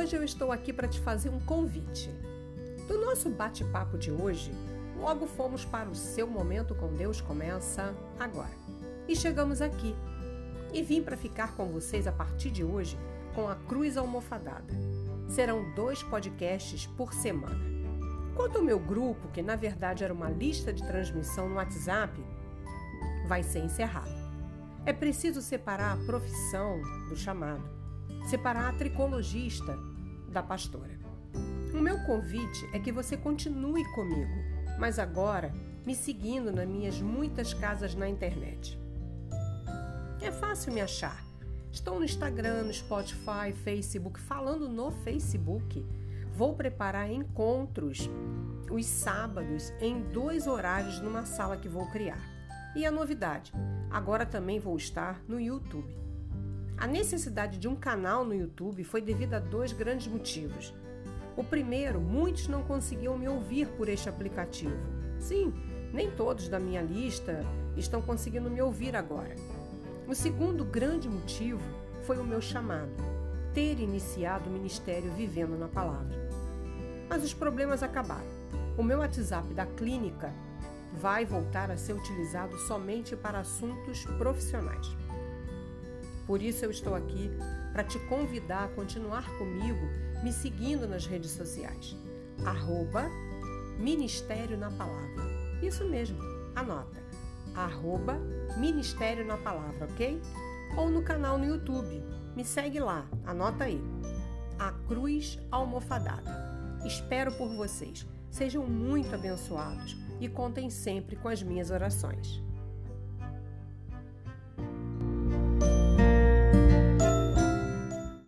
hoje eu estou aqui para te fazer um convite. Do nosso bate-papo de hoje, logo fomos para o seu momento com Deus começa agora. E chegamos aqui. E vim para ficar com vocês a partir de hoje com a Cruz Almofadada. Serão dois podcasts por semana. Quanto ao meu grupo, que na verdade era uma lista de transmissão no WhatsApp, vai ser encerrado. É preciso separar a profissão do chamado, separar a tricologista da pastora. O meu convite é que você continue comigo, mas agora me seguindo nas minhas muitas casas na internet. É fácil me achar. Estou no Instagram, no Spotify, Facebook, falando no Facebook. Vou preparar encontros os sábados em dois horários numa sala que vou criar. E a novidade, agora também vou estar no YouTube. A necessidade de um canal no YouTube foi devido a dois grandes motivos. O primeiro, muitos não conseguiam me ouvir por este aplicativo. Sim, nem todos da minha lista estão conseguindo me ouvir agora. O segundo grande motivo foi o meu chamado, ter iniciado o ministério vivendo na palavra. Mas os problemas acabaram. O meu WhatsApp da clínica vai voltar a ser utilizado somente para assuntos profissionais. Por isso eu estou aqui para te convidar a continuar comigo, me seguindo nas redes sociais. Arroba Ministério na Palavra. Isso mesmo, anota. Arroba Ministério na Palavra, ok? Ou no canal no YouTube. Me segue lá, anota aí. A Cruz Almofadada. Espero por vocês. Sejam muito abençoados e contem sempre com as minhas orações.